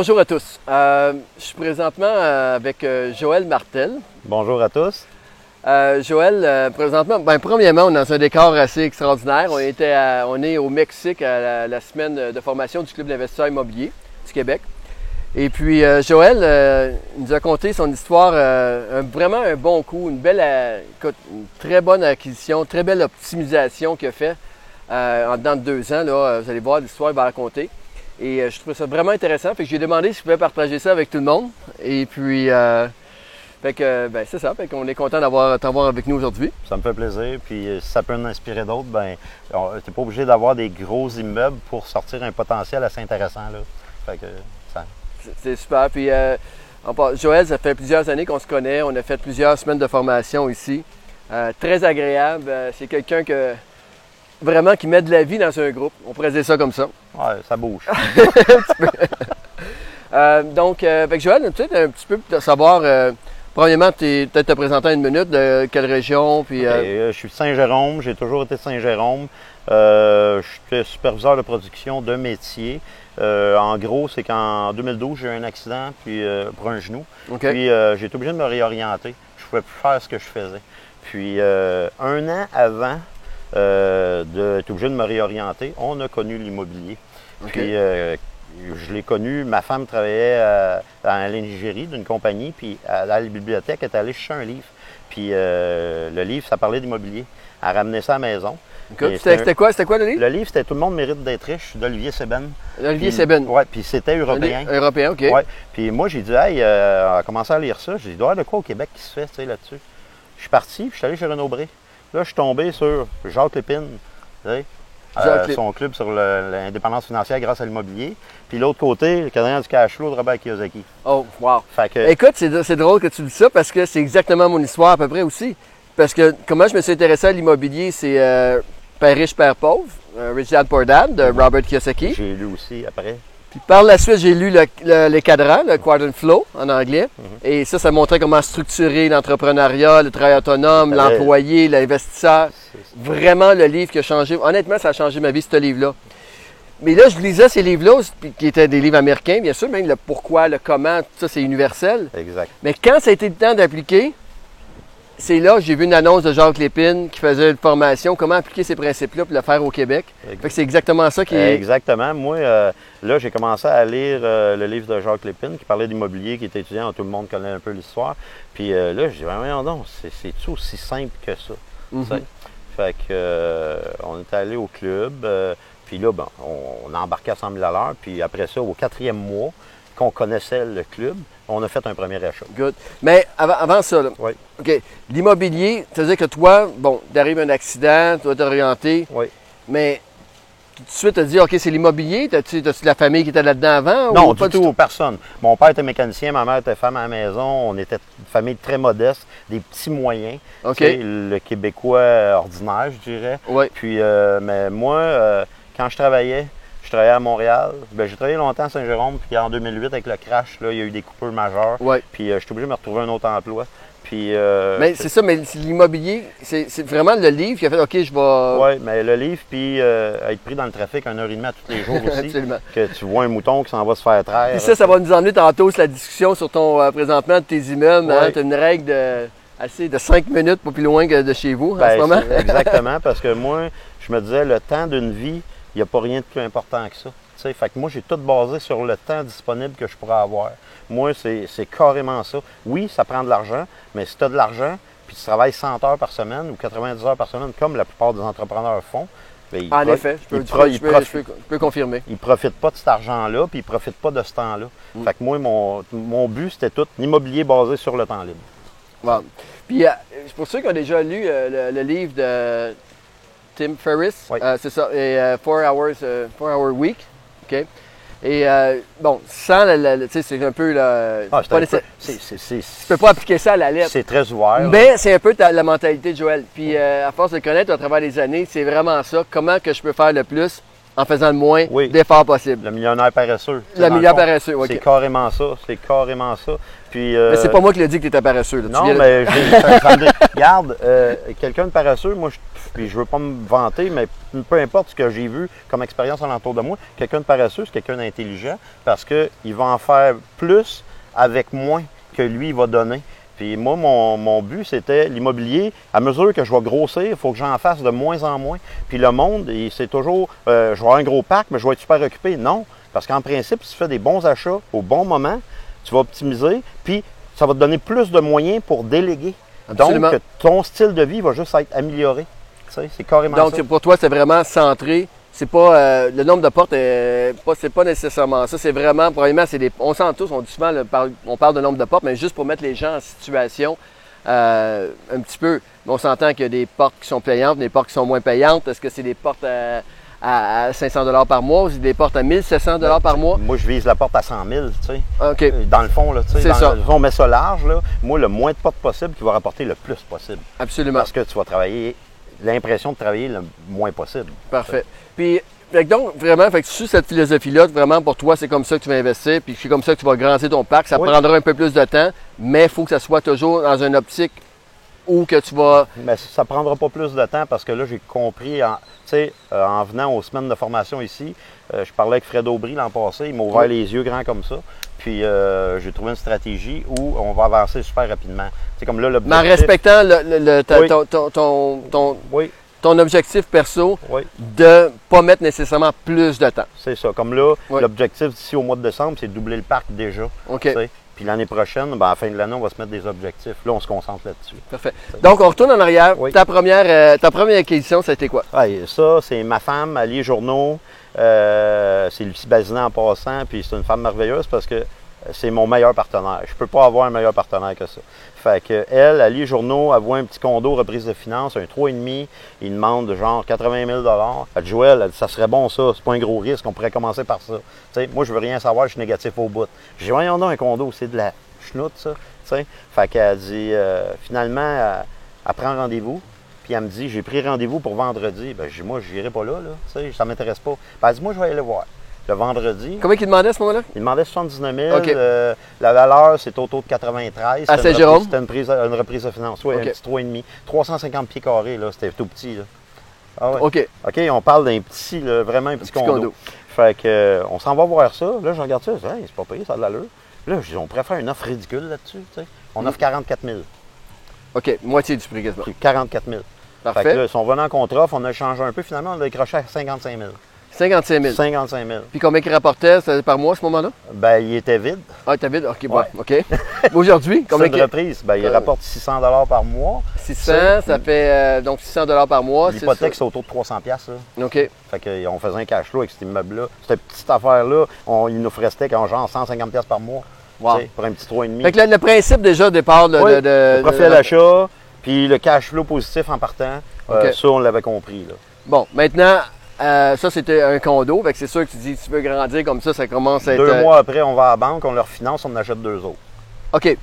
Bonjour à tous. Euh, je suis présentement euh, avec euh, Joël Martel. Bonjour à tous. Euh, Joël, présentement, ben, premièrement, on est dans un décor assez extraordinaire. On, était à- on est au Mexique à la, la semaine de formation du Club d'investisseurs immobiliers du Québec. Et puis, euh, Joël nous a conté son histoire, un- vraiment un bon coup, une belle, écoute, une très bonne acquisition, très belle optimisation qu'il a fait en dedans de deux ans. Là, vous allez voir l'histoire, il va raconter. Et euh, je trouve ça vraiment intéressant. Fait que j'ai demandé si je pouvais partager ça avec tout le monde. Et puis, euh, fait que, ben, c'est ça. Fait qu'on est content d'avoir t'avoir avec nous aujourd'hui. Ça me fait plaisir. Puis euh, si ça peut en inspirer d'autres, ben, tu n'es pas obligé d'avoir des gros immeubles pour sortir un potentiel assez intéressant. Là. Fait que, ça- C'est- super. Puis, euh, Joël, ça fait plusieurs années qu'on se connaît. On a fait plusieurs semaines de formation ici. Euh, très agréable. Euh, c'est quelqu'un que vraiment qui met de la vie dans un groupe. On pourrait dire ça comme ça. ouais, ça bouge. Euh, donc, euh, avec Joël, peut-être un petit peu de savoir. euh, premièrement, peut-être te présenter en une minute de quelle région. Puis, euh, je suis de Saint-Jérôme, j'ai toujours été de Saint-Jérôme. Euh, J'étais superviseur de production de métier. En gros, c'est qu'en 2012, j'ai eu un accident puis, pour un genou. Puis j'ai été obligé de me réorienter. Je ne pouvais plus faire ce que je faisais. Puis un an avant euh, d'être obligé de me réorienter, on a connu l'immobilier. Puis euh, je l'ai connu, ma femme travaillait euh, dans l'ingénierie d'une compagnie, puis à la bibliothèque, elle est allée chercher un livre. Puis euh, le livre, ça parlait d'immobilier. Elle ramenait ça à la maison. C'était quoi, quoi le livre? Le livre, c'était Tout le monde mérite d'être riche d'Olivier Seben. Olivier Seben. Ouais, puis c'était européen. Européen, OK. Ouais. Puis moi, j'ai dit, hey, euh, on a commencé à lire ça. J'ai dit, il doit y avoir de quoi au Québec qui se fait, là-dessus? Je suis parti, puis je suis allé chez Renaud Bré. Là, je suis tombé sur Jacques Lépine, Jacques euh, son club sur l'indépendance financière grâce à l'immobilier. Puis l'autre côté, le cadran du cash flow de Robert Kiyosaki. Oh, wow. Fait que, Écoute, c'est drôle que tu dis ça parce que c'est exactement mon histoire à peu près aussi. Parce que comment je me suis intéressé à l'immobilier, c'est euh, Père riche, Père pauvre, euh, Rich Dad Poor Dad de Robert Kiyosaki. j'ai lu aussi après. Puis par la suite, j'ai lu le, le- les cadrans, le Quadrant Flow en anglais. Et ça, ça montrait comment structurer l'entrepreneuriat, le travail autonome, l'employé, l'investisseur. Vraiment le livre qui a changé. Honnêtement, ça a changé ma vie, ce livre-là. Mais là, je lisais ces livres-là, qui étaient des livres américains, bien sûr, même le pourquoi, le comment, tout ça, c'est universel. Exact. Mais quand ça a été le temps d'appliquer, c'est là que j'ai vu une annonce de Jacques Lépine qui faisait une formation, comment appliquer ces principes-là pour le faire au Québec. Fait que c'est exactement ça qui est. Exactement. Moi, euh, là, j'ai commencé à lire euh, le livre de Jacques Lépine qui parlait d'immobilier, qui était étudiant, tout le monde connaît un peu l'histoire. Puis euh, là, je dis, voyons donc, c'est- c'est-tu aussi simple que ça? Mhm. Fait que, on est allé au club, puis là, ben, on, on a embarqué à 100 000 à l'heure, puis après ça, au quatrième mois, qu'on connaissait le club, on a fait un premier achat. Good. Mais avant, avant ça, là, Oui. OK. L'immobilier, c'est-à-dire que toi, bon, t'arrives un accident, tu dois t'orienter, Oui. mais tout de suite, tu te dis, OK, c'est l'immobilier. T'as-tu de la famille qui était là-dedans avant? Non, ou du pas tout, personne. Mon père était mécanicien, ma mère était femme à la maison. On était une famille très modeste, des petits moyens. OK. Le Québécois ordinaire, je dirais. Oui. Puis, euh, mais moi, euh, quand je travaillais, je travaillais à Montréal. Ben, j'ai travaillé longtemps à Saint-Jérôme, puis en 2008, avec le crash, là, il y a eu des coupures majeures. Ouais. Puis, euh, j'étais obligé de me retrouver un autre emploi. Puis, euh, Mais c'est ça, mais l'immobilier, c'est vraiment le livre qui a fait, OK, je vais. Ouais, mais le livre, puis euh, être pris dans le trafic une heure et demie à tous les jours aussi. Absolument. que tu vois un mouton qui s'en va se faire traire. Puis ça, ça va nous emmener tantôt sur la discussion sur ton euh, présentement de tes immeubles. Ouais. tu as une règle de, assez de 5 minutes, pas plus loin que de chez vous en Ben, ce moment. exactement, parce que moi, je me disais, le temps d'une vie, n'y a pas rien de plus important que ça. Fait que moi, j'ai tout basé sur le temps disponible que je pourrais avoir. Moi, c'est carrément ça. Oui, ça prend de l'argent, mais si tu as de l'argent, puis tu travailles 100 heures par semaine ou 90 heures par semaine, comme la plupart des entrepreneurs font, ben, ils En effet, je peux, je peux- je peux- je peux- confirmer. ils profitent pas de cet argent-là, puis ils profitent pas de ce temps-là. Mm. Fait que moi, mon, mon but, c'était tout l'immobilier basé sur le temps libre. Wow. Puis, euh, pour ceux qui ont déjà lu euh, le, le livre de Tim Ferriss, Oui. euh, c'est ça, et euh, Four Hours, euh, Four Hour Week, OK? Et euh, bon, sans tu sais, c'est un peu le. Ah, tu peux pas appliquer ça à la lettre. C'est très ouvert. là. Mais c'est un peu ta- la mentalité de Joël. Puis euh, à force de le connaître à travers les années, c'est vraiment ça. Comment que je peux faire le plus en faisant le moins Oui. d'efforts possible. Le millionnaire paresseux. Le millionnaire paresseux, ok. C'est carrément ça. C'est carrément ça. Puis, euh, Mais c'est pas moi qui l'ai dit que tu étais paresseux. là. Tu Non, de- mais regarde, euh, quelqu'un de paresseux, moi, je puis je veux pas me vanter, mais peu importe ce que j'ai vu comme expérience alentour de moi, quelqu'un de paresseux, c'est quelqu'un d'intelligent parce qu'il va en faire plus avec moins que lui, il va donner. Puis moi, mon, but, c'était l'immobilier. À mesure que je vais grossir, il faut que j'en fasse de moins en moins. Puis le monde, c'est toujours, euh, je vais avoir un gros parc, mais je vais être super occupé. Non, parce qu'en principe, si tu fais des bons achats au bon moment, tu vas optimiser, puis ça va te donner plus de moyens pour déléguer. Donc, ton style de vie va juste être amélioré. C'est carrément Donc, ça. pour toi, c'est vraiment centré c'est pas euh, le nombre de portes c'est pas nécessairement ça c'est vraiment probablement c'est des on sent tous on dit souvent on parle de nombre de portes mais juste pour mettre les gens en situation euh, un petit peu on s'entend qu'il y a des portes qui sont payantes des portes qui sont moins payantes est-ce que c'est des portes à, 500 dollars par mois ou des portes à 1700 dollars par mois. moi je vise la porte à 100 000 tu sais. OK. dans le fond là tu sais on met ça large là moi le moins de portes possible qui va rapporter le plus possible. Absolument. Parce que tu vas travailler l'impression de travailler le moins possible. Parfait. Puis, donc, vraiment, fait que sur cette philosophie-là, vraiment, pour toi, c'est comme ça que tu vas investir, puis c'est comme ça que tu vas grandir ton parc. Ça prendra un peu plus de temps, mais il faut que ça soit toujours dans une optique où que tu vas. Mais ça ne prendra pas plus de temps parce que là, j'ai compris, en, euh, en venant aux semaines de formation ici, euh, je parlais avec Fred Aubry l'an passé, il m'a ouvert les yeux grands comme ça. Puis euh, j'ai trouvé une stratégie où on va avancer super rapidement. C'est comme là, Mais en respectant le, ton, ton, oui ton objectif perso de ne pas mettre nécessairement plus de temps. C'est ça. Comme là, l'objectif d'ici au mois de décembre, c'est de doubler le parc déjà. OK. Puis l'année prochaine, ben, à la fin de l'année, on va se mettre des objectifs. Là, on se concentre là-dessus. Parfait. Donc, on retourne en arrière. Ta, première, euh, ta première acquisition, ça a été quoi? ça, c'est ma femme, Ali Journaux. Euh, c'est Lucie Bazinet en passant. Puis c'est une femme merveilleuse parce que c'est mon meilleur partenaire. Je ne peux pas avoir un meilleur partenaire que ça. Fait que elle, elle lit journaux, elle voit un petit condo, reprise de finances, un 3,5, il demande genre 80 000 Elle dit Joël, elle dit, ça serait bon ça, c'est pas un gros risque, on pourrait commencer par ça. moi, je veux rien savoir, je suis négatif au bout. J'ai dit Voyons donc un condo, c'est de la chenoute, ça. Fait qu'elle dit euh, finalement, elle, prend rendez-vous. Puis elle me dit, j'ai pris rendez-vous pour vendredi. Ben, je dis, moi, pas là, là. sais, ça m'intéresse pas. Ben, elle dit, moi, je vais aller le voir le vendredi. Combien il demandait à ce moment-là? Il demandait 79 000. Euh, la valeur, c'est autour de 93. À Saint-Jérôme? C'était une, reprise de finance. Oui, un petit 3,5. 350 pieds carrés, là. C'était tout petit. Là. Ah ouais. OK. OK, on parle d'un petit, vraiment un petit, condo. Fait que, euh, on s'en va voir ça. Là, je regarde ça. Je dis, hey, c'est pas payé, ça a de l'allure. Là, je dis, on pourrait faire une offre ridicule là-dessus. On offre 44 000. OK, moitié du prix quasiment. 44 000. Parfait. Fait que là, ils sont venus en contre-offre, on a changé un peu. Finalement, on a décroché à 55 000. 55 000. 55 000. Puis combien il rapportait par mois à ce moment-là? Ben, il était vide. Ah, il était vide? OK, bon, OK. Aujourd'hui, combien une reprise. Ben, il euh, rapporte 600 par mois. 600, ça fait euh, donc 600 par mois. L'hypothèque, c'est autour de 300 là. OK. Fait qu'on faisait un cash flow avec cet immeuble-là. Cette petite affaire-là, il nous restait quand genre 150 par mois. Wow. Pour un petit 3,5. Fait que le, principe déjà départ de, oui, de, le profit d'achat, puis le cash flow positif en partant, euh, ça, on l'avait compris. Là. Bon, maintenant, euh, ça, c'était un condo. Fait que c'est sûr que tu dis, tu veux grandir comme ça, ça commence à être. Deux euh, mois après, on va à la banque, on leur finance, on en achète deux autres. OK.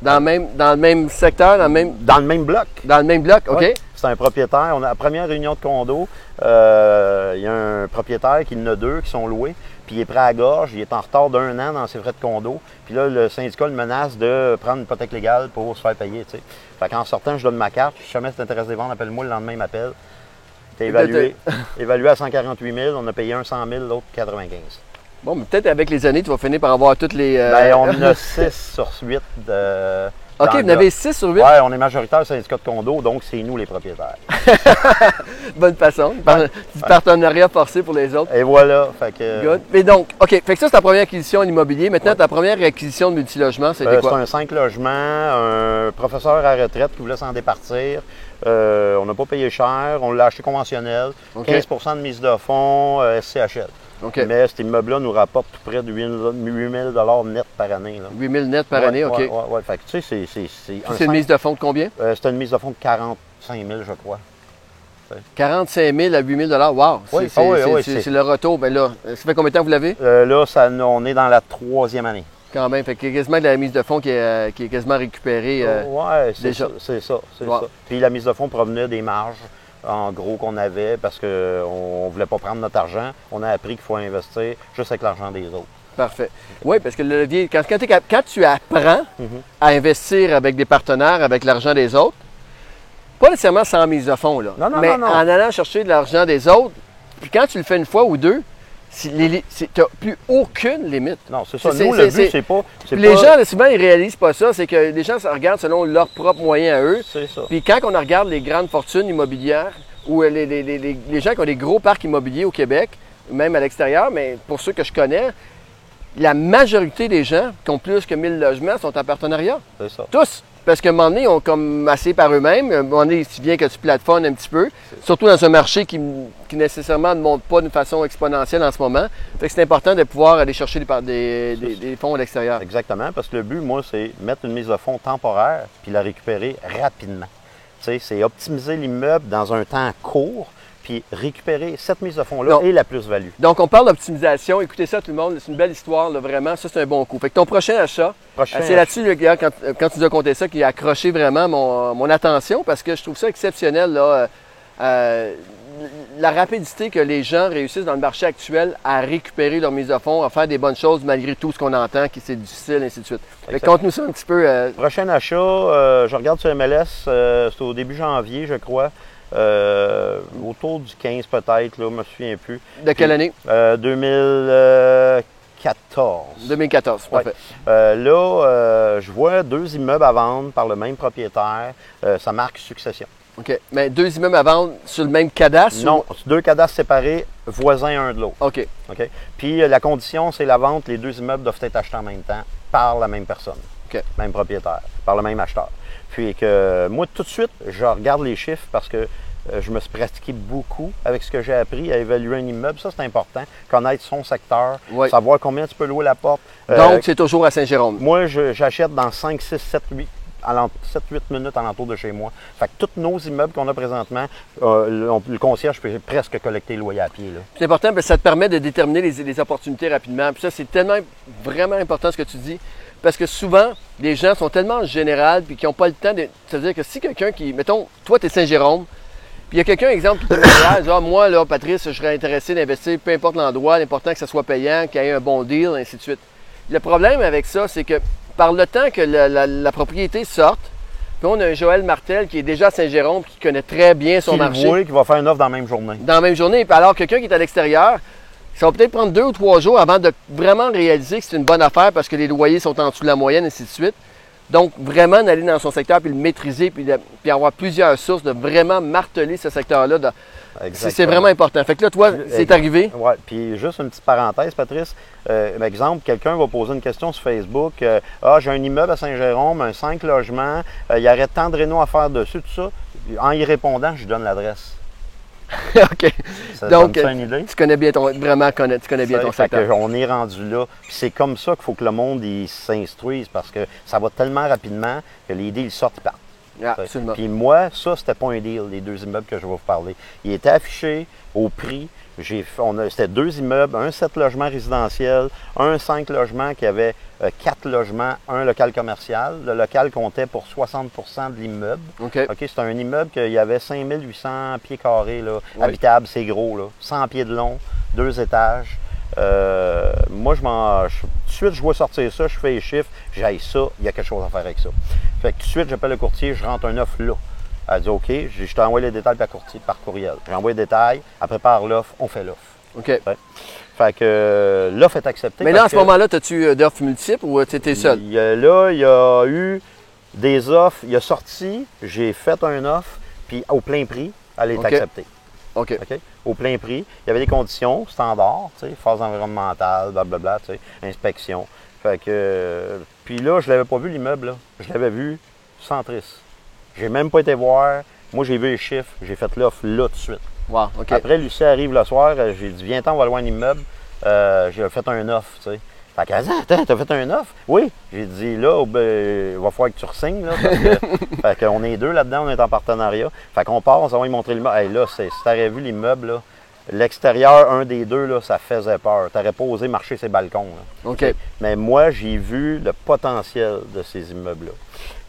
Dans, le même, dans le même secteur, dans le même. Dans le même bloc. Dans le même bloc, OK. C'est un propriétaire. On a la première réunion de condo. Euh, il y a un propriétaire qui en a deux qui sont loués. Puis il est prêt à gorge. Il est en retard d'un an dans ses frais de condo. Puis là, le syndicat le menace de prendre une hypothèque légale pour se faire payer. T'sais. Fait qu'en sortant, je donne ma carte. Si jamais tu t'intéresses des ventes, appelle-moi le lendemain, il m'appelle. C'était évalué, évalué à 148 000. On a payé un 100 000, l'autre 95 Bon, mais peut-être avec les années, tu vas finir par avoir toutes les. Euh... Ben, on en a 6 sur 8 de. OK, vous en avez 6 sur 8? Oui, on est majoritaire syndicat de condo, donc c'est nous les propriétaires. Bonne façon. Du partenariat forcé pour les autres. Et voilà. Fait que... Good. Mais donc, OK, fait que ça, c'est ta première acquisition en immobilier. Maintenant, ta première acquisition de multilogement, c'était euh, quoi? C'est un 5 logements, un professeur à retraite qui voulait s'en départir. Euh, on n'a pas payé cher, on l'a acheté conventionnel, 15% de mise de fonds, euh, SCHL. Mais cet immeuble-là nous rapporte tout près de 8 000 net par année. 8 000 net par année, OK. Oui, ouais, Fait que, tu sais, c'est. C'est une mise de fonds de combien? Euh, c'est une mise de fonds de 45 000, je crois. 45 000 à 8 000 Wow! Oui, c'est le retour. Ben là, ça fait combien de temps que vous l'avez? là, ça, on est dans la troisième année. Quand même. Fait que quasiment de la mise de fonds qui est, euh, qui est quasiment récupérée. Euh, oui, c'est ça. C'est ça, Puis la mise de fonds provenait des marges, en gros, qu'on avait parce qu'on ne voulait pas prendre notre argent. On a appris qu'il faut investir juste avec l'argent des autres. Parfait. Oui, parce que le levier, quand, quand, tu apprends mhm. à investir avec des partenaires, avec l'argent des autres, pas nécessairement sans mise de fond, là. Non, non, mais non, non. en allant chercher de l'argent des autres, puis quand tu le fais une fois ou deux, tu n'as plus aucune limite. Non, c'est ça. Nous, le but, c'est pas. les pas- gens, là, souvent, ils réalisent pas ça. C'est que les gens se regardent selon leurs propres moyens à eux. C'est ça. Puis quand on regarde les grandes fortunes immobilières ou euh, les, les- les- les- les gens qui ont des gros parcs immobiliers au Québec, même à l'extérieur, mais pour ceux que je connais, la majorité des gens qui ont plus que 1000 logements sont en partenariat. C'est ça. Tous. Parce qu'à un moment donné, ils ont comme assez par eux-mêmes. À un moment donné, si bien que tu plateformes un petit peu, surtout dans un marché qui, qui nécessairement ne monte pas d'une façon exponentielle en ce moment. Fait que c'est important de pouvoir aller chercher des, des- fonds à l'extérieur. Exactement, parce que le but, moi, c'est mettre une mise de fonds temporaire puis la récupérer rapidement. Tu sais, c'est optimiser l'immeuble dans un temps court puis récupérer cette mise de fonds-là et la plus-value. Donc, on parle d'optimisation. Écoutez ça, tout le monde. C'est une belle histoire, là, vraiment. Ça, c'est un bon coup. Fait que ton prochain achat, Prochain c'est là-dessus, quand, quand tu nous as compté ça, qui a accroché vraiment mon, mon attention parce que je trouve ça exceptionnel, là, euh, euh, la rapidité que les gens réussissent dans le marché actuel à récupérer leur mise de fonds, à faire des bonnes choses malgré tout ce qu'on entend, qui c'est difficile, ainsi de suite. Conte-nous ça un petit peu. euh, Prochain achat, euh, je regarde sur MLS, euh, c'est au début janvier, je crois, euh, autour du 15 peut-être, là, je me souviens plus. de quelle année? Euh, 2014. 2014. Ouais. Parfait. Euh, là, euh, je vois deux immeubles à vendre par le même propriétaire. Euh, ça marque succession. OK. Mais deux immeubles à vendre sur le même cadastre? Non, deux cadastres séparés, voisins un de l'autre. OK. OK? Puis euh, la condition, c'est la vente. Les deux immeubles doivent être achetés en même temps par la même personne, Même propriétaire, par le même acheteur. Puis que moi, tout de suite, je regarde les chiffres parce que euh, je me suis pratiqué beaucoup avec ce que j'ai appris à évaluer un immeuble. Ça, c'est important. Connaître son secteur, Oui. savoir combien tu peux louer la porte. Euh, Donc, c'est toujours à Saint-Jérôme. moi, j'achète dans 5, 6, 7, 8, 7-8 minutes alentour de chez moi. Fait que tous nos immeubles qu'on a présentement, euh, le, on- le concierge peut presque collecter le loyer à pied. C'est important parce que ça te permet de déterminer les, les opportunités rapidement. Puis ça, c'est tellement vraiment important ce que tu dis. Parce que souvent, les gens sont tellement en général puis qui n'ont pas le temps de. C'est-à-dire que si quelqu'un qui. Mettons, toi, tu es Saint-Jérôme, puis il y a quelqu'un, exemple, qui te Ah, moi, là, Patrice, je serais intéressé d'investir, peu importe l'endroit, l'important que ça soit payant, qu'il y ait un bon deal, ainsi de suite. Le problème avec ça, c'est que par le temps que la, la- la propriété sorte, puis on a un Joël Martel qui est déjà à Saint-Jérôme, qui connaît très bien son Qui marché voit, qui va faire une offre dans la même journée. dans la même journée. Puis alors, quelqu'un qui est à l'extérieur, ça va peut-être prendre deux ou trois jours avant de vraiment réaliser que c'est une bonne affaire parce que les loyers sont en dessous de la moyenne, et ainsi de suite. Donc, vraiment d'aller dans son secteur puis le maîtriser puis, de- puis avoir plusieurs sources, de vraiment marteler ce secteur-là. de- C'est vraiment important. Fait que là, toi, c'est arrivé. Oui, puis juste une petite parenthèse, Patrice. Euh, exemple, quelqu'un va poser une question sur Facebook. euh, ah, j'ai un immeuble à Saint-Jérôme, un 5 logements, euh, il y aurait tant de réno à faire dessus, tout ça. En y répondant, je lui donne l'adresse. OK. Ça Donc, une idée? Tu connais bien ton. Vraiment, connais- tu connais bien ton que secteur. on est rendu là. C'est comme ça qu'il faut que le monde s'instruise parce que ça va tellement rapidement que les deals sortent et partent. Ah, absolument. Puis moi, ça, c'était pas un deal, les deux immeubles que je vais vous parler. Il était affiché au prix. C'était deux immeubles, un 7 logements résidentiels, un 5 logements qui avait 4 logements, un local commercial. Le local comptait pour 60% de l'immeuble. OK. C'est un immeuble qu'il y avait 5800 pieds carrés, là, Oui. habitable, c'est gros, là, 100 pieds de long, deux étages. Euh, moi, je m'en. tout de suite, je vois sortir ça, je fais les chiffres, j'aille ça, il y a quelque chose à faire avec ça. Fait que tout de suite, j'appelle le courtier, je rentre un offre là. Elle dit OK, je, t'envoie les détails par, courtier, par courriel. J'envoie les détails, elle prépare l'offre, on fait l'offre. OK. Fait que euh, l'offre est acceptée. Mais là, à ce moment-là, as-tu euh, d'offres multiples ou tu étais seul? y là, il y a eu des offres. Il a sorti, j'ai fait un offre, puis au plein prix, elle est acceptée. OK. OK? Au plein prix. Il y avait des conditions standards, tu sais, phase environnementale, blablabla, tu sais, inspection. Fait que. euh, Puis là, je l'avais pas vu l'immeuble, là. Je l'avais vu centriste. J'ai même pas été voir. Moi, j'ai vu les chiffres, j'ai fait l'offre là tout de suite. Wow, OK. Après, Lucie arrive le soir, euh, j'ai dit Viens-t'en, on va louer un immeuble. Euh, j'ai fait un offre, tu sais. Fait qu'elle dit Attends, t'as fait un offre? Oui. J'ai dit Là, ben, il va falloir que tu resignes, là. Parce que, fait qu'on est deux là-dedans, on est en partenariat. Fait qu'on part, on s'en va lui montrer l'immeuble. Hey, là, c'est- si t'aurais vu l'immeuble, là, l'extérieur, un des deux, là, ça faisait peur. T'aurais pas osé marcher ses balcons, là. OK. Mais moi, j'ai vu le potentiel de ces immeubles-là.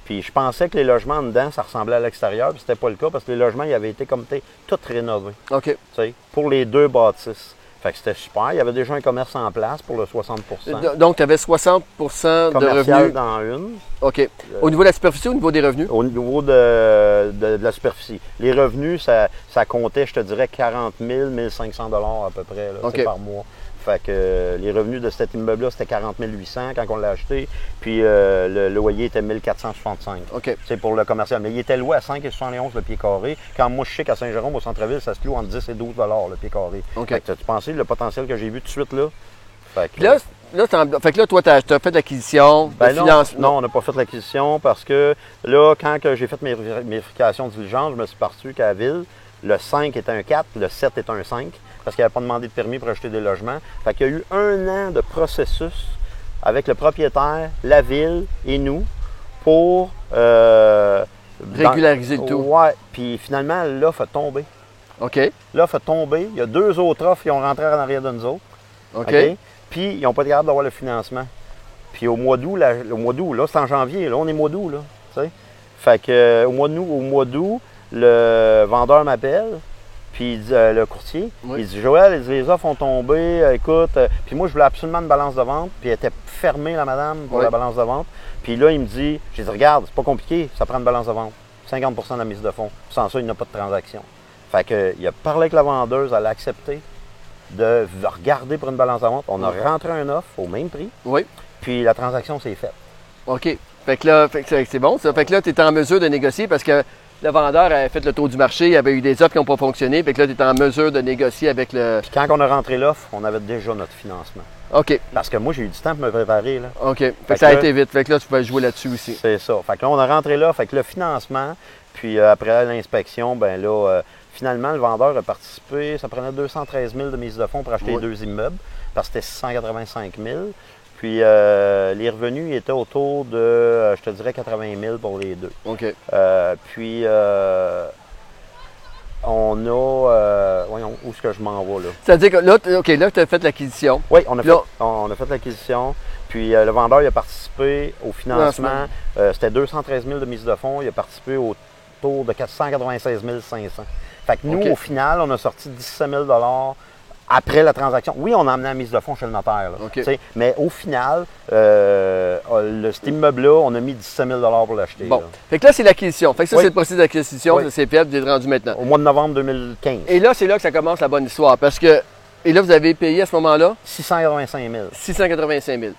Puis je pensais que les logements dedans, ça ressemblait à l'extérieur, puis c'était pas le cas parce que les logements, ils avaient été comme tous rénovés OK. tu sais, pour les deux bâtisses. Fait que c'était super. Il y avait déjà un commerce en place pour le 60 Do- Donc, tu avais 60% de revenus. dans une. OK. Au niveau de la superficie ou au niveau des revenus? Au niveau de, de- de la superficie. Les revenus, ça, ça comptait, je te dirais, 40 000, 1500 dollars à peu près là, par mois. Fait que euh, les revenus de cet immeuble-là, c'était 40 800 quand on l'a acheté. Puis euh, le loyer était 1465. OK. C'est pour le commercial. Mais il était loué à 5,71 le pied carré. Quand moi, je sais qu'à Saint-Jérôme, au centre-ville, ça se loue entre 10 et 12 le pied carré. OK. Fait que tu pensé le potentiel que j'ai vu tout de suite là? Fait que, là, fait que là, toi, tu as, fait l'acquisition, Ben non, financement. non, on n'a pas fait l'acquisition parce que là, quand j'ai fait mes vér- vérifications diligentes, je me suis parti qu'à la ville, le 5 était un 4, le 7 est un 5, parce qu'il n'avait pas demandé de permis pour acheter des logements. Fait qu'il y a eu un an de processus avec le propriétaire, la ville et nous pour euh, dans- Régulariser le tout. Ouais, puis finalement, l'offre a tombé. OK. L'offre a tombé. Il y a deux autres offres qui ont rentré en arrière de nous autres. OK. Puis ils n'ont pas été capables d'avoir le financement. Puis au mois d'août, au mois d'août, là, c'est en janvier, là, on est mois d'août, là. Fait que euh, au mois d'août, au mois d'août, le vendeur m'appelle, puis euh, le courtier, Oui. il dit Joël, les offres ont tombé, euh, écoute, euh, puis moi je voulais absolument une balance de vente, puis elle était fermée, la madame, pour Oui. la balance de vente. Puis là, il me dit, j'ai dit, regarde, c'est pas compliqué, ça prend une balance de vente. 50% de la mise de fonds. Sans ça, il n'y a pas de transaction. Fait que, il a parlé avec la vendeuse, elle a accepté de regarder pour une balance de vente. On a rentré un offre au même prix, Oui. puis la transaction s'est faite. OK. Fait que là, c'est bon, ça. Fait que là, tu es en mesure de négocier parce que le vendeur avait fait le tour du marché, il y avait eu des offres qui n'ont pas fonctionné. Fait que là, tu es en mesure de négocier avec le. Puis quand on a rentré l'offre, on avait déjà notre financement. OK. Parce que moi, j'ai eu du temps pour me préparer. Là. OK. Fait, Fait que ça a là- été vite. Fait que là, tu pouvais jouer là-dessus aussi. C'est ça. Fait que là, on a rentré là, fait que le financement, puis euh, après l'inspection, ben là, euh, finalement, le vendeur a participé. Ça prenait 213 000 de mise de fonds pour acheter Oui. les deux immeubles, parce que c'était 685 000. Puis euh, les revenus étaient autour de, euh, je te dirais, 80 000 pour les deux. OK. Euh, puis, on a. voyons, où est-ce que je m'en vais là? C'est-à-dire que là, OK, là, tu as fait l'acquisition. Oui, on a fait, Là- on a fait l'acquisition. Puis le vendeur il a participé au financement. C'était 213 000 de mise de fonds. Il a participé autour de 496 500. Fait que nous, au final, on a sorti 17 000 après la transaction. Oui, on a amené la mise de fonds chez le notaire. là, Mais au final, euh, le, cet immeuble-là, on a mis 17 000 pour l'acheter. Bon. là. Fait que là, c'est l'acquisition. Fait que ça, Oui. c'est le processus d'acquisition. Oui. Fait, vous êtes rendu maintenant. Au mois de novembre 2015. Et là, c'est là que ça commence la bonne histoire. Parce que. Et là, vous avez payé à ce moment-là? 685 000. 685 000.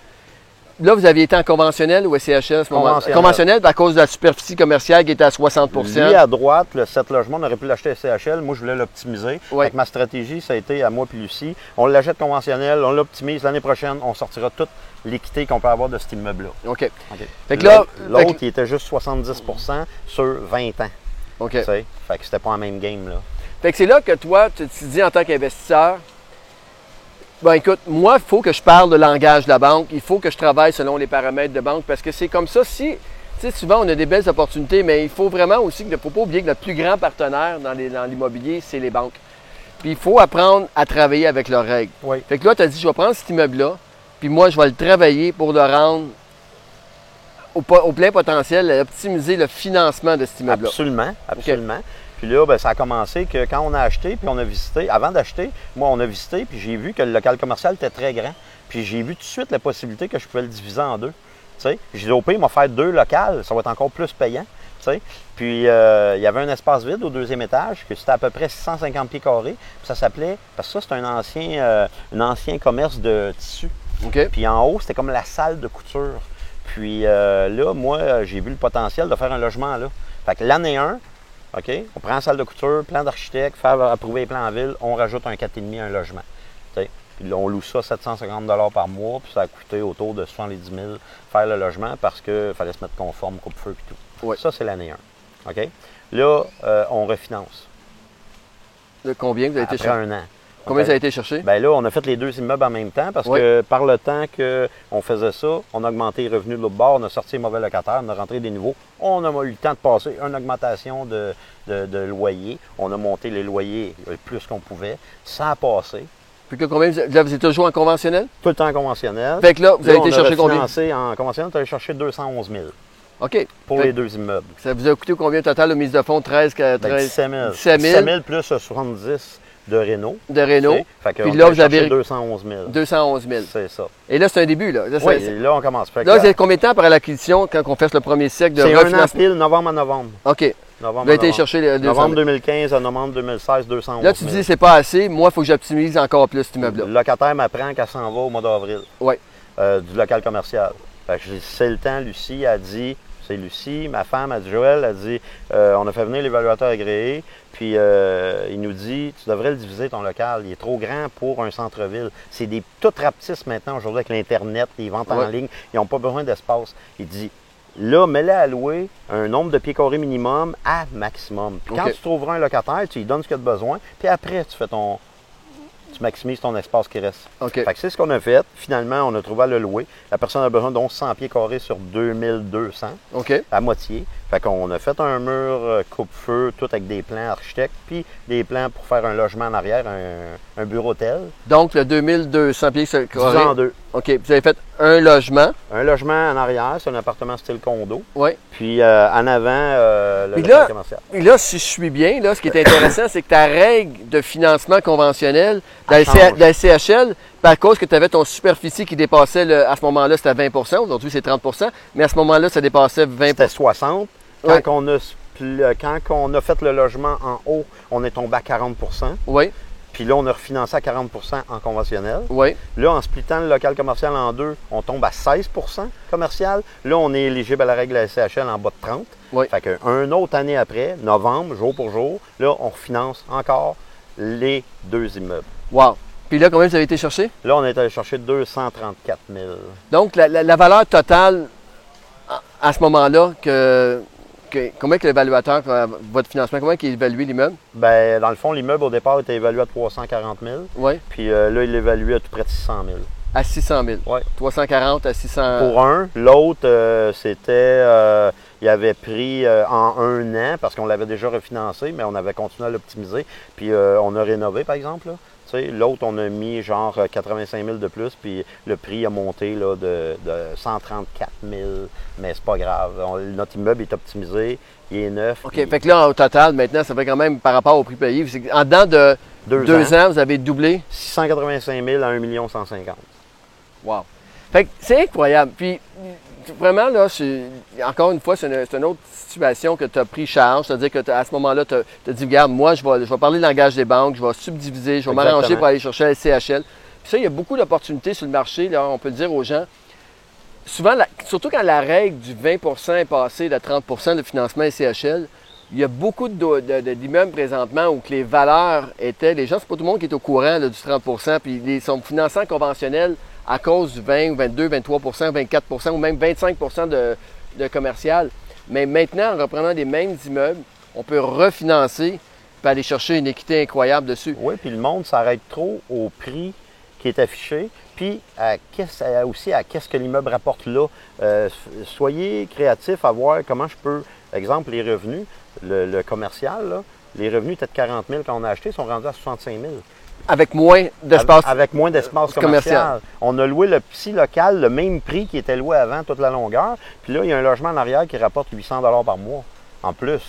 Là, vous aviez été en conventionnel ou SCHL à ce moment-là? Conventionnel. Conventionnel à cause de la superficie commerciale qui était à 60% Lui, à droite, le 7 logements, on aurait pu l'acheter à CHL. Moi, je voulais l'optimiser. Ouais. Fait que ma stratégie, ça a été à moi puis Lucie. On l'achète conventionnel, on l'optimise. L'année prochaine, on sortira toute l'équité qu'on peut avoir de cet immeuble-là. OK. OK. Fait que là- L'autre, fait que- il était juste 70% sur 20 ans. OK. tu sais? Fait que c'était pas la même game, là. Fait que c'est là que toi, tu te dis en tant qu'investisseur, ben écoute, moi, il faut que je parle le langage de la banque, il faut que je travaille selon les paramètres de banque, parce que c'est comme ça, si, tu sais, souvent on a des belles opportunités, mais il faut vraiment aussi, il ne faut pas oublier que notre plus grand partenaire dans l'immobilier, c'est les banques. Puis il faut apprendre à travailler avec leurs règles. Oui. Fait que là, tu as dit, je vais prendre cet immeuble-là, puis moi, je vais le travailler pour le rendre au, plein potentiel, optimiser le financement de cet immeuble-là. Absolument, absolument. Puis là, ben, ça a commencé que quand on a acheté, puis on a visité, avant d'acheter, moi, on a visité, puis j'ai vu que le local commercial était très grand. Puis j'ai vu tout de suite la possibilité que je pouvais le diviser en deux. Tu sais, j'ai dit au pire, il m'a fait deux locales, ça va être encore plus payant. tu sais. Puis euh, il y avait un espace vide au deuxième étage, que c'était à peu près 650 pieds carrés. Puis ça s'appelait, parce que ça, c'est un ancien, euh, un ancien commerce de tissu. OK? Puis en haut, c'était comme la salle de couture. Puis euh, là, moi, j'ai vu le potentiel de faire un logement là. Fait que l'année 1, OK, on prend la salle de couture, plan d'architecte, faire approuver les plans en ville, on rajoute un 4,5 un logement. Tu sais? Puis on loue ça 750 par mois, puis ça a coûté autour de 70 000 faire le logement parce qu'il fallait se mettre conforme, coupe-feu et tout. Ouais. Ça, c'est l'année 1. OK? Là, euh, on refinance. De combien vous avez été Après chercher? un an. Combien ça a été cherché? Ben là, on a fait les deux immeubles en même temps parce Oui. que par le temps qu'on faisait ça, on a augmenté les revenus de l'autre bord, on a sorti les mauvais locataires, on a rentré des nouveaux. On a eu le temps de passer une augmentation de, de, de loyer. On a monté les loyers le plus qu'on pouvait. Ça a passé. Puis que combien vous, là, vous êtes toujours en conventionnel? Tout le temps conventionnel. Fait que là, vous avez été chercher combien? en conventionnel, on a cherché 211 000 OK. pour Fait les deux immeubles. Ça vous a coûté combien au total, la mise de fonds? 13, Ben, 13 17 000. 17 000. 17 000 plus euh, 70. De Renault. de Renault. Fait que Puis là, vous avez- chercher 211 000. 211 000. C'est ça. Et là, c'est un début. Là, Là, Oui, là, on commence. Fait là, vous êtes combien de temps après l'acquisition quand on fait le premier cycle de c'est un an pile, novembre à novembre. OK. Novembre Vous avez été chercher les 200 Novembre 000. 2015 à novembre 2016, 211 Là, tu 000. dis c'est pas assez. Moi, il faut que j'optimise encore plus cet immeuble-là. Le locataire m'apprend qu'elle s'en va au mois d'avril. Ouais. euh, du local commercial. Fait que c'est le temps, Lucie a dit, c'est Lucie, ma femme a dit, Joël a dit, euh, on a fait venir l'évaluateur agréé, puis euh, il nous dit, tu devrais le diviser ton local, il est trop grand pour un centre-ville. C'est des toutes rapetisses maintenant aujourd'hui avec l'Internet, les ventes en ligne, ils n'ont pas besoin d'espace. Il dit, là, mets-le à louer un nombre de pieds carrés minimum à maximum. Puis quand tu trouveras un locataire, tu lui donnes ce qu'il a de besoin, puis après, tu fais ton... Tu maximises ton espace qui reste. OK. Fait que c'est ce qu'on a fait. Finalement, on a trouvé à le louer. La personne a besoin de 1100 pieds carrés sur 2200, OK. à moitié. Fait qu'on a fait un mur euh, coupe-feu, tout avec des plans architectes, puis des plans pour faire un logement en arrière, un, un bureau-hôtel. Donc, le 2200 pieds sur le Divisé carré. en deux. OK. Vous avez fait un logement. Un logement en arrière, c'est un appartement style condo. Oui. Puis euh, en avant, euh, le Puis là- commercial. Et là, si je suis bien, là, ce qui est intéressant, c'est que ta règle de financement conventionnel dans le CHL, par cause que tu avais ton superficie qui dépassait, le- à ce moment-là, c'était 20% aujourd'hui c'est 30% mais à ce moment-là, ça dépassait 20 C'était 60. Quand, on a, spl- quand on a fait le logement en haut, on est tombé à 40% Oui, Puis là, on a refinancé à 40% en conventionnel. oui. Là, en splittant le local commercial en deux, on tombe à 16% commercial. Là, on est éligible à la règle SCHL en bas de 30. Oui. Fait qu'une autre année après, novembre, jour pour jour, là, on refinance encore les deux immeubles. Wow. Puis là, combien vous avez été chercher? Là, on est allé chercher 234 000. Donc, la, la- la valeur totale à, à ce moment-là, que, que- combien que l'évaluateur, euh, votre financement, comment il a évalué l'immeuble? Ben, dans le fond, l'immeuble au départ était évalué à 340 000. Oui, Puis euh, là, il l'évalue à tout près de 600 000. à 600 000. Ouais. 340 à 600 Pour un. L'autre, euh, c'était. euh, il avait pris euh, en un an parce qu'on l'avait déjà refinancé, mais on avait continué à l'optimiser. Puis euh, on a rénové, par exemple. là. L'autre, on a mis genre euh, 85 000 de plus, puis le prix a monté là, de, de 134 000. Mais c'est pas grave. On- notre immeuble est optimisé, il est neuf. OK, puis fait que là, au total, maintenant, ça fait quand même par rapport au prix payé. En dedans de deux, deux, ans, ans. vous avez doublé? 685 000 à 1 150 Wow. Fait que c'est incroyable. Puis, vraiment, là, encore une fois, c'est une, autre situation que tu as pris charge. C'est-à-dire que à ce moment-là, tu as, dit, regarde, moi, je vais, je vais parler le langage des banques, je vais subdiviser, je vais m'arranger pour aller chercher la CHL. Puis ça, il y a beaucoup d'opportunités sur le marché. Là, on peut le dire aux gens. Souvent, la- surtout quand la règle du 20 est passée de 30% de financement SCHL, il y a beaucoup d'immeubles présentement où que les valeurs étaient. Les gens, c'est pas tout le monde qui est au courant là, du 30% puis ils sont financants conventionnels à cause du 20 ou 22, 23% 24% ou même 25 de, de commercial. Mais maintenant, en reprenant les mêmes immeubles, on peut refinancer puis aller chercher une équité incroyable dessus. Oui, puis le monde s'arrête trop au prix qui est affiché, puis aussi à qu'est-ce que l'immeuble rapporte là. Euh, soyez créatifs à voir comment je peux, exemple, les revenus, le, commercial, là, les revenus de 40 000 quand on a acheté, sont rendus à 65 000. Avec moins d'espace. Avec, moins d'espace commercial. commercial. On a loué le petit local, le même prix qui était loué avant toute la longueur, puis là, il y a un logement en arrière qui rapporte 800 par mois, en plus.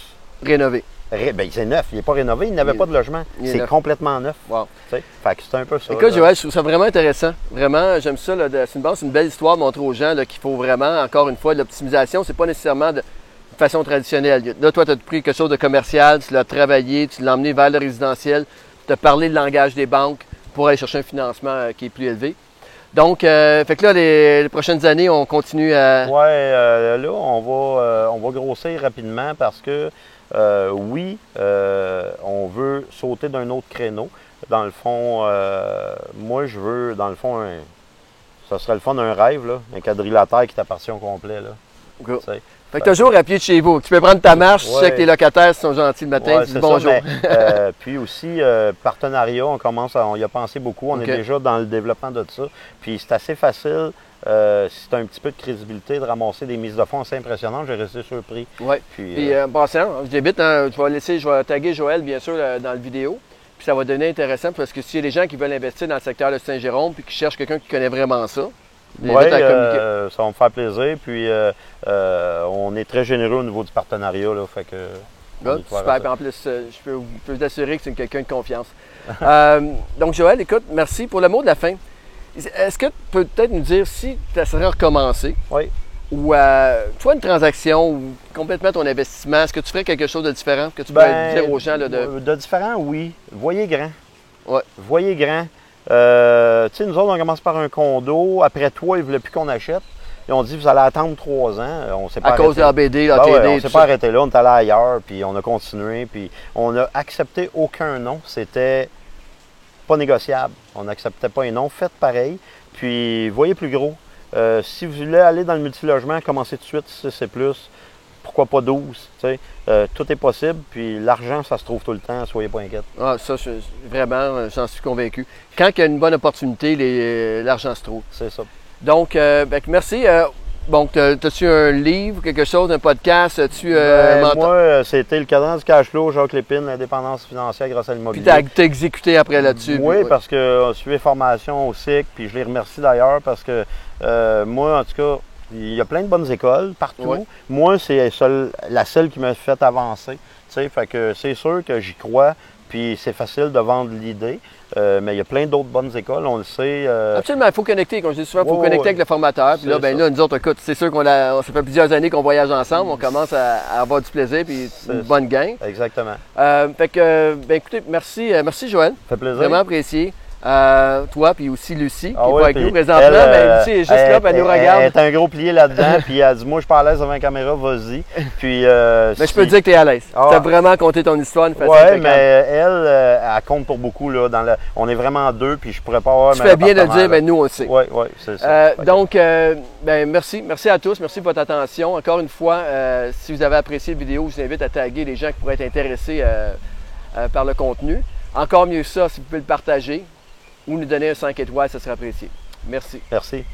rénové. Ré- ben, c'est neuf, il n'est pas rénové, il n'avait Il- pas de logement. C'est complètement neuf. Wow. tu sais. Fait que c'est un peu ça. Écoute. Joël, je trouve ça vraiment intéressant. Vraiment, j'aime ça. C'est une, une belle histoire de montrer aux gens qu'il faut vraiment, encore une fois, de l'optimisation. C'est pas nécessairement de façon traditionnelle. Là, toi, tu as pris quelque chose de commercial, tu l'as travaillé, tu l'as emmené vers le résidentiel, as parlé le langage des banques pour aller chercher un financement euh, qui est plus élevé. Donc, euh, fait que là, les, les prochaines années, on continue à. Ouais, euh, là, on va, euh, on va grossir rapidement parce que, euh, oui, euh, on veut sauter d'un autre créneau. Dans le fond, euh, moi, je veux, dans le fond, un, ça serait le fun d'un rêve, là, un quadrilatère qui t'appartient au complet. Là. Tu. Fait que toujours à pied de chez vous. Tu peux prendre ta marche, tu Ouais. sais que tes locataires sont gentils le matin, Ouais, tu dis c'est bonjour. ça, mais, euh, puis aussi, euh, partenariat, on commence à, on y a pensé beaucoup. On est déjà dans le développement de ça. Puis c'est assez facile, euh, si tu as un petit peu de crédibilité, de ramasser des mises de fonds assez impressionnantes. J'ai resté surpris. Ouais. Puis, Puis euh, passant, je débute, hein, je vais laisser, je vais taguer Joël bien sûr dans la vidéo. Puis ça va devenir intéressant parce que s'il y a des gens qui veulent investir dans le secteur de Saint-Jérôme puis qui cherchent quelqu'un qui connaît vraiment ça, communiquer. euh, ça va me faire plaisir. Puis euh, euh, on est très généreux au niveau du partenariat. Là, fait que, Good, super. ça. Puis en plus, je peux, vous- peux vous assurer que c'est quelqu'un de confiance. Donc, Joël, écoute, merci pour le mot de la fin. Est-ce que tu peux peut-être nous dire si tu serais recommencé? Oui. Ou toi, une transaction ou complètement ton investissement, est-ce que tu ferais quelque chose de différent que tu Ben, pourrais dire aux gens? là, de... de différent, oui. Voyez grand. Ouais. Voyez grand. Euh, tu sais, nous autres, on commence par un condo. Après toi, ils ne voulaient plus qu'on achète. Ils ont dit, vous allez attendre trois ans. Euh, On s'est pas à cause de arrêté. l'ABD, Ben l'ATD, ouais, on s'est pas arrêté là, on est allé ailleurs, puis on a continué, puis on n'a accepté aucun nom. C'était pas négociable. On n'acceptait pas un nom. Faites pareil. Puis, voyez plus gros. Euh, si vous voulez aller dans le multilogement, commencez tout de suite, 6 c'est plus. Pourquoi pas 12? tu sais. Euh, tout est possible, puis l'argent, ça se trouve tout le temps, soyez pas inquiets. Ah, ça, je- vraiment, euh, j'en suis convaincu. Quand il y a une bonne opportunité, les- l'argent se trouve. C'est ça. Donc, euh, ben, merci. Euh, bon, t'as-tu un livre, quelque chose, un podcast? As-tu euh, Ben, moi, euh, c'était le cadran du cash flow, Jacques Lépine, l'indépendance financière grâce à Puis l'immobilier. t'as t'as exécuté après là-dessus. Oui, puis- ouais. parce que suivi formation au SIC, puis je les remercie d'ailleurs parce que euh, moi, en tout cas, il y a plein de bonnes écoles partout. Moi, c'est seul- la seule qui m'a fait avancer. Fait que c'est sûr que j'y crois, puis c'est facile de vendre l'idée. Euh, mais il y a plein d'autres bonnes écoles, on le sait. euh, Absolument, il faut connecter. Comme je dis souvent, il faut connecter avec le formateur. Puis là, ben ça. là, nous autres, écoute, c'est sûr qu'on a, ça fait plusieurs années qu'on voyage ensemble. On commence à, à avoir du plaisir puis une bonne gang. Exactement. Euh, fait que, ben écoutez, merci, merci Joël. Ça fait plaisir. Vraiment apprécié. Euh, toi, puis aussi Lucie, qui Ah est pas avec nous présentement. elle, mais euh, Lucie est juste là, puis elle nous Elle regarde. est un gros plié là-dedans, puis elle dit Moi, je suis pas à l'aise devant la caméra, vas-y. Puis. euh, Mais je peux te dire que tu es à l'aise. Ah. Tu as vraiment compté ton histoire. Une façon impeccable. mais elle, elle compte pour beaucoup. Là, dans le- on est vraiment deux, puis je pourrais pas avoir Tu fais bien de le dire, mais nous, on le sait. Oui, oui, c'est ça. Euh, donc, ben, merci. Merci à tous. Merci de votre attention. Encore une fois, si vous avez apprécié la vidéo, je vous invite à taguer les gens qui pourraient être intéressés par le contenu. Encore mieux ça, si vous pouvez le partager ou nous donner un 5 étoiles, ça serait apprécié. Merci. Merci.